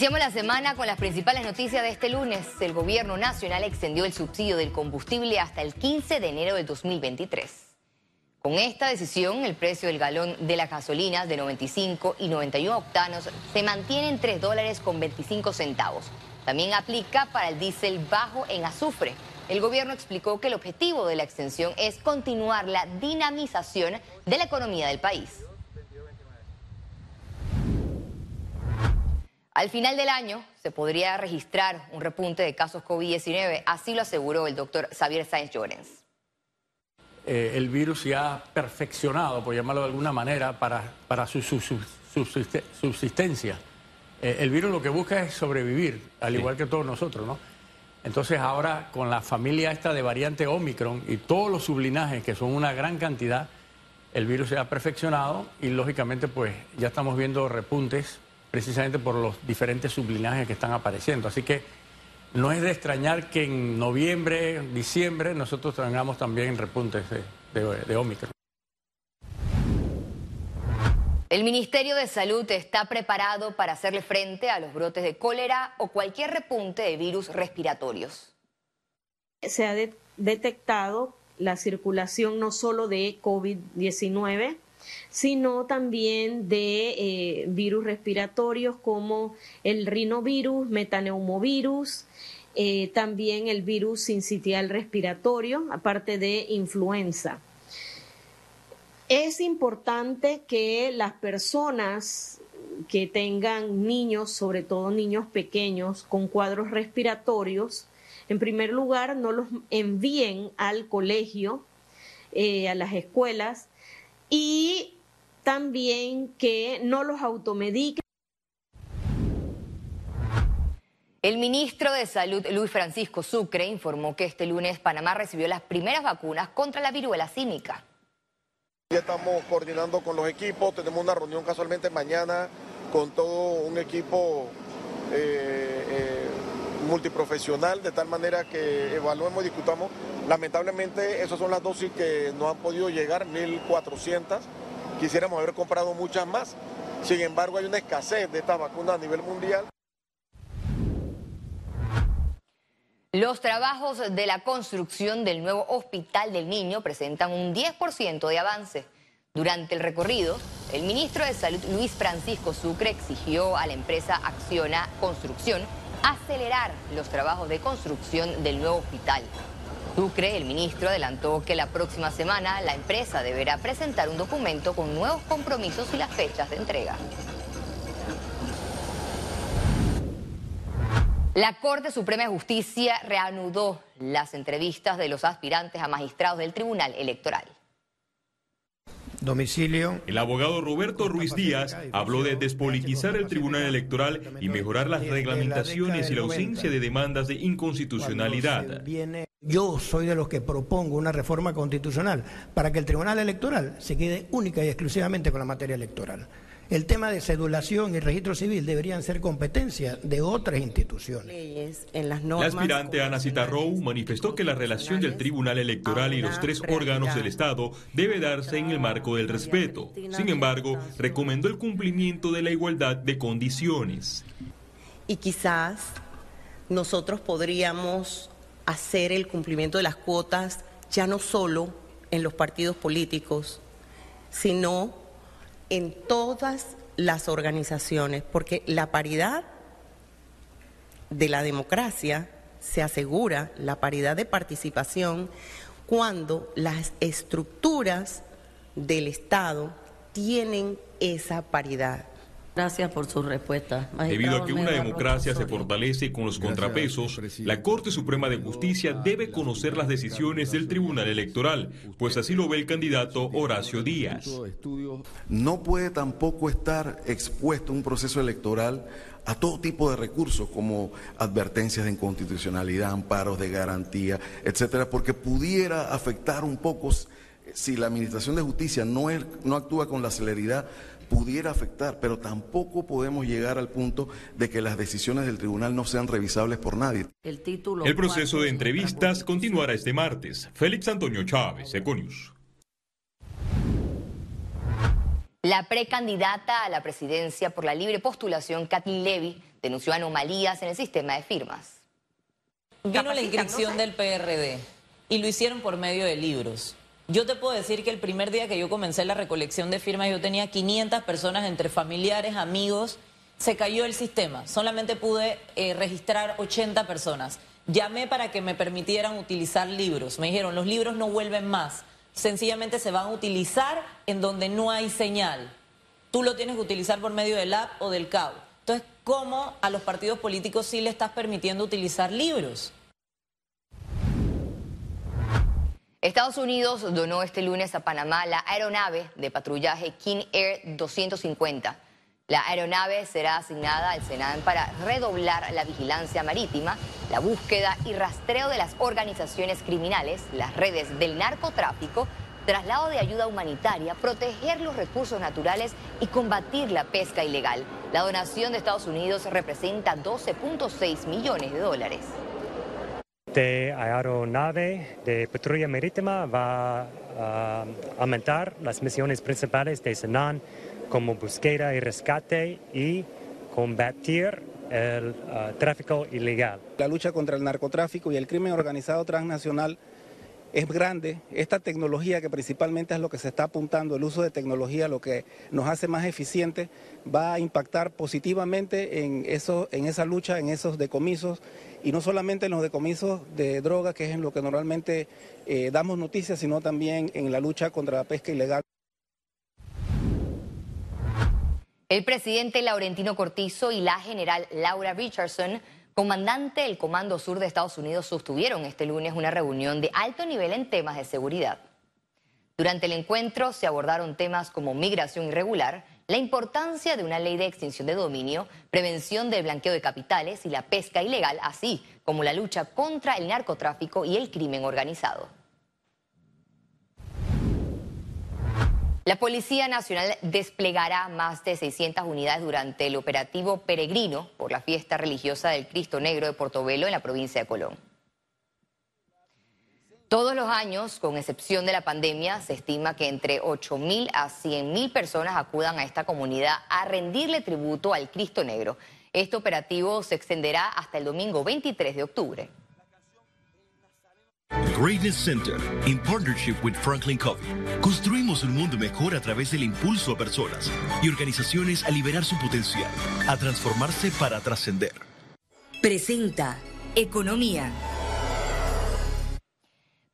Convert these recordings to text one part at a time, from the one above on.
Iniciamos la semana con las principales noticias de este lunes. El gobierno nacional extendió el subsidio del combustible hasta el 15 de enero del 2023. Con esta decisión, el precio del galón de las gasolinas de 95 y 91 octanos se mantiene en 3 dólares con 25 centavos. También aplica para el diésel bajo en azufre. El gobierno explicó que el objetivo de la extensión es continuar la dinamización de la economía del país. Al final del año se podría registrar un repunte de casos COVID-19, así lo aseguró el doctor Xavier Sáenz Llorens. Eh, el virus se ha perfeccionado, por llamarlo de alguna manera, para, para su, subsistencia. Eh, el virus lo que busca es sobrevivir, al igual que todos nosotros, ¿no? Entonces ahora con la familia esta de variante Omicron y todos los sublinajes, que son una gran cantidad, el virus se ha perfeccionado y lógicamente pues ya estamos viendo repuntes precisamente por los diferentes sublinajes que están apareciendo. Así que no es de extrañar que en noviembre, diciembre, nosotros tengamos también repuntes de, de, Omicron. El Ministerio de Salud está preparado para hacerle frente a los brotes de cólera o cualquier repunte de virus respiratorios. Se ha detectado la circulación no solo de COVID-19, sino también de eh, virus respiratorios como el rinovirus, metaneumovirus, eh, también el virus sincitial respiratorio, aparte de influenza. Es importante que las personas que tengan niños, sobre todo niños pequeños con cuadros respiratorios, en primer lugar no los envíen al colegio, eh, a las escuelas, y también que no los automediquen. El ministro de Salud, Luis Francisco Sucre, informó que este lunes Panamá recibió las primeras vacunas contra la viruela cínica. Ya estamos coordinando con los equipos, tenemos una reunión casualmente mañana con todo un equipo eh, multiprofesional, de tal manera que evaluemos y discutamos. Lamentablemente, esas son las dosis que no han podido llegar, 1.400. Quisiéramos haber comprado muchas más. Sin embargo, hay una escasez de estas vacunas a nivel mundial. Los trabajos de la construcción del nuevo Hospital del Niño presentan un 10% de avance. Durante el recorrido, el ministro de Salud Luis Francisco Sucre exigió a la empresa Acciona Construcción acelerar los trabajos de construcción del nuevo hospital. Sucre, el ministro, adelantó que la próxima semana la empresa deberá presentar un documento con nuevos compromisos y las fechas de entrega. La Corte Suprema de Justicia reanudó las entrevistas de los aspirantes a magistrados del Tribunal Electoral. Domicilio. El abogado Roberto Ruiz Díaz habló de despolitizar el Tribunal Electoral y mejorar las reglamentaciones y la ausencia de demandas de inconstitucionalidad. Yo soy de los que propongo una reforma constitucional para que el Tribunal Electoral se quede única y exclusivamente con la materia electoral. El tema de cedulación y registro civil deberían ser competencia de otras instituciones. la aspirante Ana Citarrou manifestó que la relación del Tribunal Electoral y los tres órganos del Estado debe darse en el marco del respeto. Sin embargo, recomendó el cumplimiento de la igualdad de condiciones. Y quizás nosotros podríamos hacer el cumplimiento de las cuotas ya no solo en los partidos políticos, sino en todas las organizaciones, porque la paridad de la democracia se asegura, la paridad de participación, cuando las estructuras del Estado tienen esa paridad. Gracias por su respuesta. Debido a que una democracia se fortalece con los contrapesos, la Corte Suprema de Justicia debe conocer las decisiones del Tribunal Electoral, pues así lo ve el candidato Horacio Díaz. No puede tampoco estar expuesto un proceso electoral a todo tipo de recursos como advertencias de inconstitucionalidad, amparos de garantía, etcétera, porque pudiera afectar un poco si la Administración de Justicia no, no actúa con la celeridad pudiera afectar, pero tampoco podemos llegar al punto de que las decisiones del tribunal no sean revisables por nadie. El, título el proceso de entrevistas continuará este martes. Félix Antonio Chávez, Econius. La precandidata a la presidencia por la libre postulación, Kathleen Levy, denunció anomalías en el sistema de firmas. Vino la inscripción del PRD y lo hicieron por medio de libros. Yo te puedo decir que el primer día que yo comencé la recolección de firmas yo tenía 500 personas entre familiares, amigos. Se cayó el sistema. Solamente pude eh, registrar 80 personas. Llamé para que me permitieran utilizar libros. Me dijeron, los libros no vuelven más. Sencillamente se van a utilizar en donde no hay señal. Tú lo tienes que utilizar por medio del app o del CAU. Entonces, ¿cómo a los partidos políticos sí le estás permitiendo utilizar libros? Estados Unidos donó este lunes a Panamá la aeronave de patrullaje King Air 250. La aeronave será asignada al Senado para redoblar la vigilancia marítima, la búsqueda y rastreo de las organizaciones criminales, las redes del narcotráfico, traslado de ayuda humanitaria, proteger los recursos naturales y combatir la pesca ilegal. La donación de Estados Unidos representa 12.6 millones de dólares de aeronave de patrulla marítima va a aumentar las misiones principales de Senan como búsqueda y rescate y combatir el uh, tráfico ilegal. La lucha contra el narcotráfico y el crimen organizado transnacional es grande. Esta tecnología, que principalmente es lo que se está apuntando, el uso de tecnología, lo que nos hace más eficiente, va a impactar positivamente en, en esa lucha, en esos decomisos, y no solamente en los decomisos de droga, que es en lo que normalmente eh, damos noticias, sino también en la lucha contra la pesca ilegal. El presidente Laurentino Cortizo y la general Laura Richardson comandante del Comando Sur de Estados Unidos sostuvieron este lunes una reunión de alto nivel en temas de seguridad. Durante el encuentro se abordaron temas como migración irregular, la importancia de una ley de extinción de dominio, prevención del blanqueo de capitales y la pesca ilegal, así como la lucha contra el narcotráfico y el crimen organizado. La Policía Nacional desplegará más de 600 unidades durante el operativo Peregrino por la fiesta religiosa del Cristo Negro de Portobelo en la provincia de Colón. Todos los años, con excepción de la pandemia, se estima que entre 8.000 a 100.000 personas acudan a esta comunidad a rendirle tributo al Cristo Negro. Este operativo se extenderá hasta el domingo 23 de octubre. Greatness Center, en partnership with Franklin Covey. Construimos un mundo mejor a través del impulso a personas y organizaciones a liberar su potencial, a transformarse para trascender. Presenta Economía.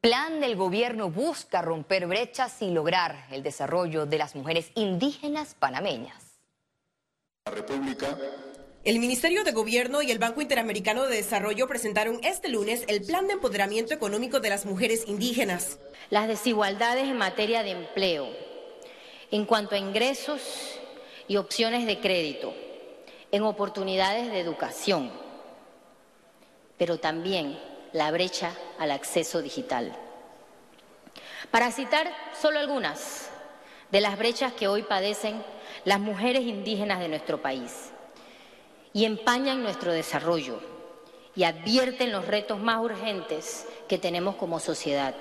Plan del gobierno busca romper brechas y lograr el desarrollo de las mujeres indígenas panameñas. La República el Ministerio de Gobierno y el Banco Interamericano de Desarrollo presentaron este lunes el Plan de Empoderamiento Económico de las Mujeres Indígenas. Las desigualdades en materia de empleo, en cuanto a ingresos y opciones de crédito, en oportunidades de educación, pero también la brecha al acceso digital. Para citar solo algunas de las brechas que hoy padecen las mujeres indígenas de nuestro país y empañan nuestro desarrollo y advierten los retos más urgentes que tenemos como sociedad.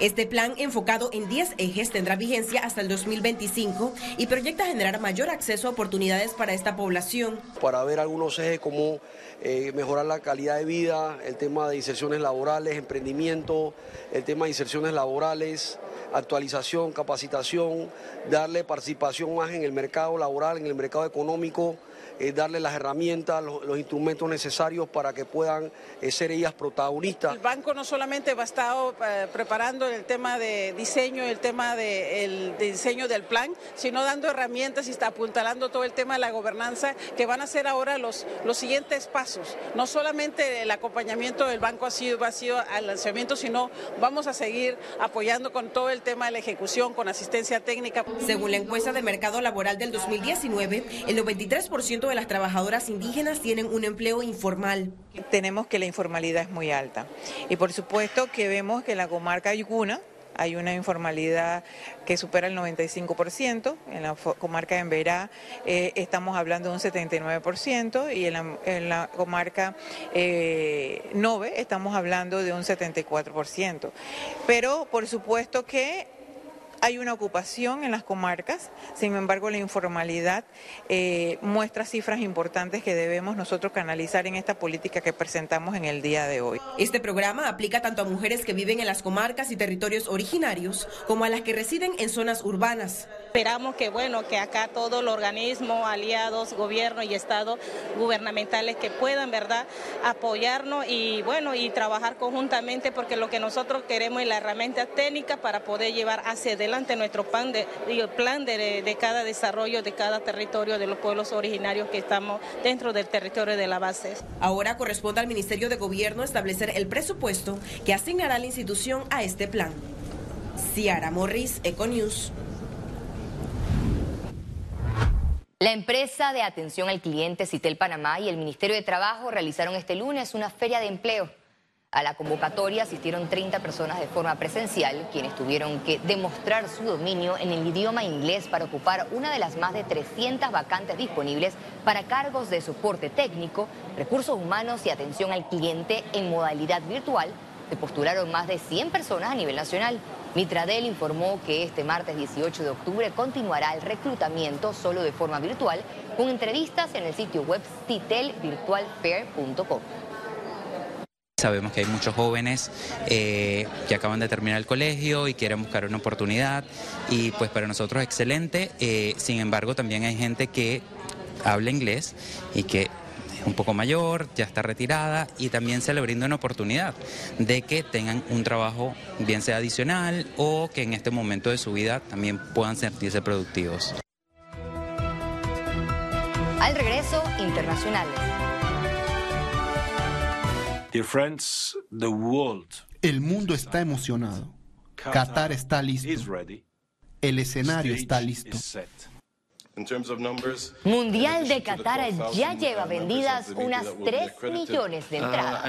Este plan, enfocado en 10 ejes, tendrá vigencia hasta el 2025 y proyecta generar mayor acceso a oportunidades para esta población. Para ver algunos ejes como eh, mejorar la calidad de vida, el tema de inserciones laborales, emprendimiento, el tema de inserciones laborales, actualización, capacitación, darle participación más en el mercado laboral, en el mercado económico eh, darle las herramientas, los, instrumentos necesarios para que puedan eh, ser ellas protagonistas. El banco no solamente va a estar eh, preparando el tema de diseño, el tema de, diseño del plan, sino dando herramientas y está apuntalando todo el tema de la gobernanza que van a ser ahora los, los siguientes pasos. No solamente el acompañamiento del banco ha sido, ha sido al lanzamiento, sino vamos a seguir apoyando con todo el tema de la ejecución, con asistencia técnica. Según la encuesta de mercado laboral del 2019, el 93% de las trabajadoras indígenas tienen un empleo informal. Tenemos que la informalidad es muy alta. Y por supuesto que vemos que en la comarca Yukuna, hay una informalidad que supera el 95%, en la comarca de Emberá eh, estamos hablando de un 79% y en la, comarca eh, Nove estamos hablando de un 74%. Pero por supuesto que Hay una ocupación en las comarcas, sin embargo la informalidad eh, muestra cifras importantes que debemos nosotros canalizar en esta política que presentamos en el día de hoy. Este programa aplica tanto a mujeres que viven en las comarcas y territorios originarios como a las que residen en zonas urbanas. Esperamos que bueno que acá todo el organismo, aliados, gobierno y estado gubernamentales que puedan, ¿verdad?, apoyarnos y bueno y trabajar conjuntamente porque lo que nosotros queremos es la herramienta técnica para poder llevar hacia adelante adelante nuestro plan de, plan de, de, cada desarrollo de cada territorio de los pueblos originarios que estamos dentro del territorio de la base. Ahora corresponde al Ministerio de Gobierno establecer el presupuesto que asignará la institución a este plan. Ciara Morris, Econews. La empresa de atención al cliente Citel Panamá y el Ministerio de Trabajo realizaron este lunes una feria de empleo. A la convocatoria asistieron 30 personas de forma presencial, quienes tuvieron que demostrar su dominio en el idioma inglés para ocupar una de las más de 300 vacantes disponibles para cargos de soporte técnico, recursos humanos y atención al cliente en modalidad virtual. Se postularon más de 100 personas a nivel nacional. Mitradel informó que este martes 18 de octubre continuará el reclutamiento solo de forma virtual con entrevistas en el sitio web citelvirtualfair.com. Sabemos que hay muchos jóvenes eh, que acaban de terminar el colegio y quieren buscar una oportunidad y pues para nosotros excelente. Eh, sin embargo, también hay gente que habla inglés y que es un poco mayor, ya está retirada y también se le brinda una oportunidad de que tengan un trabajo bien sea adicional o que en este momento de su vida también puedan sentirse productivos. Al regreso, internacionales. El mundo está emocionado. Qatar está listo. El escenario está listo. Mundial de Qatar ya lleva vendidas unas 3 millones de entradas.